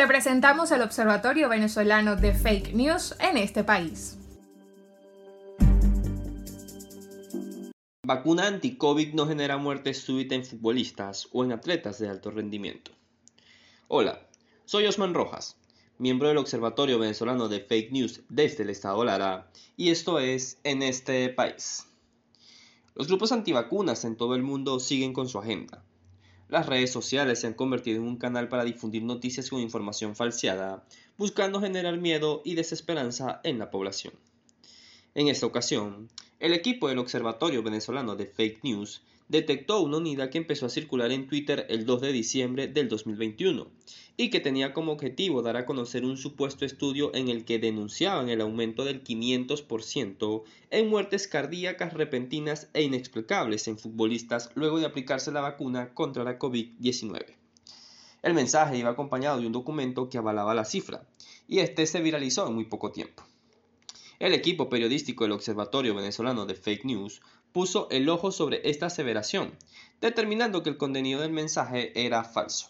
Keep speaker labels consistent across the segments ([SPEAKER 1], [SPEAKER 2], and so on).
[SPEAKER 1] Te presentamos el Observatorio Venezolano de Fake News en este país.
[SPEAKER 2] Vacuna anti-COVID no genera muerte súbita en futbolistas o en atletas de alto rendimiento. Hola, soy Osman Rojas, miembro del Observatorio Venezolano de Fake News desde el Estado Lara, y esto es En este país. Los grupos antivacunas en todo el mundo siguen con su agenda. Las redes sociales se han convertido en un canal para difundir noticias con información falseada, buscando generar miedo y desesperanza en la población. En esta ocasión, el equipo del Observatorio Venezolano de Fake News detectó una unidad que empezó a circular en Twitter el 2 de diciembre del 2021 y que tenía como objetivo dar a conocer un supuesto estudio en el que denunciaban el aumento del 500% en muertes cardíacas repentinas e inexplicables en futbolistas luego de aplicarse la vacuna contra la COVID-19. El mensaje iba acompañado de un documento que avalaba la cifra, y este se viralizó en muy poco tiempo. El equipo periodístico del Observatorio Venezolano de Fake News puso el ojo sobre esta aseveración, determinando que el contenido del mensaje era falso.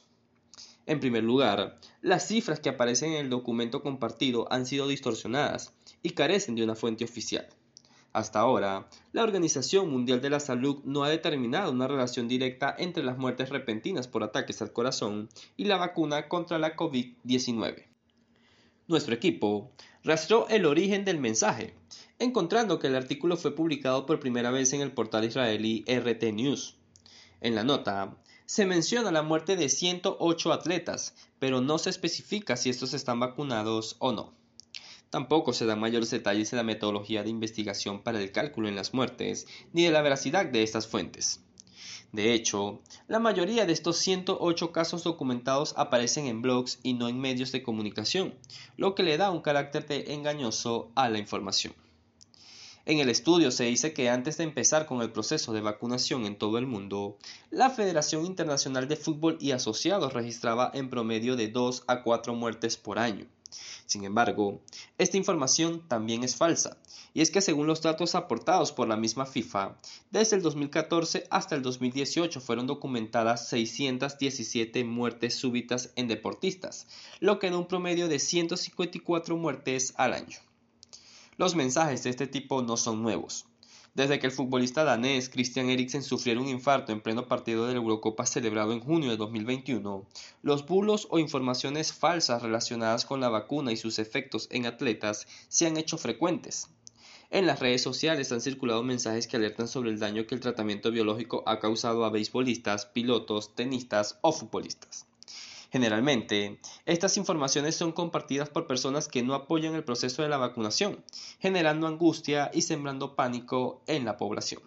[SPEAKER 2] En primer lugar, las cifras que aparecen en el documento compartido han sido distorsionadas y carecen de una fuente oficial. Hasta ahora, la Organización Mundial de la Salud no ha determinado una relación directa entre las muertes repentinas por ataques al corazón y la vacuna contra la COVID-19. Nuestro equipo rastreó el origen del mensaje, encontrando que el artículo fue publicado por primera vez en el portal israelí RT News. En la nota, se menciona la muerte de 108 atletas, pero no se especifica si estos están vacunados o no. Tampoco se dan mayores detalles de la metodología de investigación para el cálculo en las muertes, ni de la veracidad de estas fuentes. De hecho, la mayoría de estos 108 casos documentados aparecen en blogs y no en medios de comunicación, lo que le da un carácter de engañoso a la información. En el estudio se dice que antes de empezar con el proceso de vacunación en todo el mundo, la Federación Internacional de Fútbol y asociados registraba en promedio de 2 a 4 muertes por año. Sin embargo, esta información también es falsa, y es que según los datos aportados por la misma FIFA, desde el 2014 hasta el 2018 fueron documentadas 617 muertes súbitas en deportistas, lo que da un promedio de 154 muertes al año. Los mensajes de este tipo no son nuevos. Desde que el futbolista danés Christian Eriksen sufriera un infarto en pleno partido de la Eurocopa celebrado en junio de 2021, los bulos o informaciones falsas relacionadas con la vacuna y sus efectos en atletas se han hecho frecuentes. En las redes sociales han circulado mensajes que alertan sobre el daño que el tratamiento biológico ha causado a beisbolistas, pilotos, tenistas o futbolistas. Generalmente, estas informaciones son compartidas por personas que no apoyan el proceso de la vacunación, generando angustia y sembrando pánico en la población.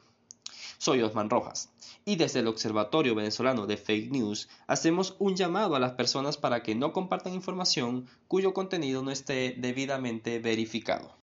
[SPEAKER 2] Soy Osman Rojas y desde el Observatorio Venezolano de Fake News hacemos un llamado a las personas para que no compartan información cuyo contenido no esté debidamente verificado.